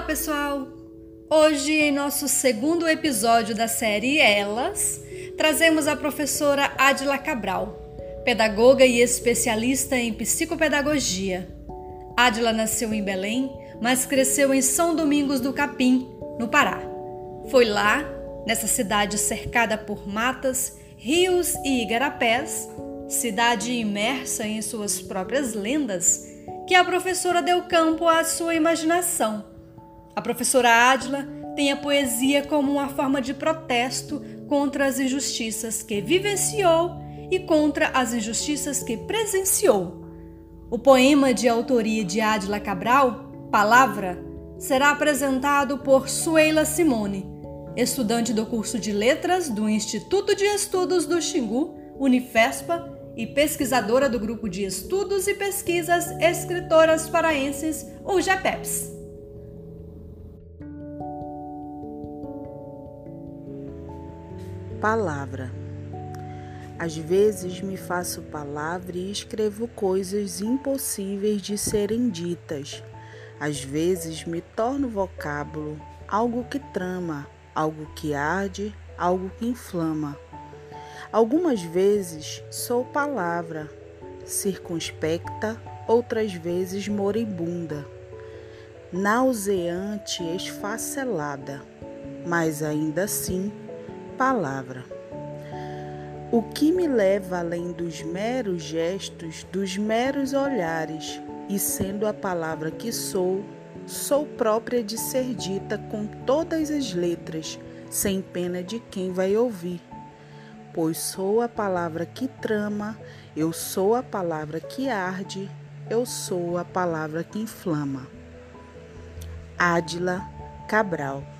pessoal! Hoje, em nosso segundo episódio da série Elas, trazemos a professora Adila Cabral, pedagoga e especialista em psicopedagogia. Adila nasceu em Belém, mas cresceu em São Domingos do Capim, no Pará. Foi lá, nessa cidade cercada por matas, rios e igarapés, cidade imersa em suas próprias lendas, que a professora deu campo à sua imaginação a professora Adila tem a poesia como uma forma de protesto contra as injustiças que vivenciou e contra as injustiças que presenciou. O poema de autoria de Adila Cabral, Palavra, será apresentado por Suela Simone, estudante do curso de Letras do Instituto de Estudos do Xingu, Unifespa, e pesquisadora do Grupo de Estudos e Pesquisas Escritoras Paraenses, o GEPEPS. Palavra. Às vezes me faço palavra e escrevo coisas impossíveis de serem ditas. Às vezes me torno vocábulo, algo que trama, algo que arde, algo que inflama. Algumas vezes sou palavra, circunspecta, outras vezes moribunda, nauseante, esfacelada, mas ainda assim palavra. O que me leva além dos meros gestos, dos meros olhares, e sendo a palavra que sou, sou própria de ser dita com todas as letras, sem pena de quem vai ouvir. Pois sou a palavra que trama, eu sou a palavra que arde, eu sou a palavra que inflama. Ádila Cabral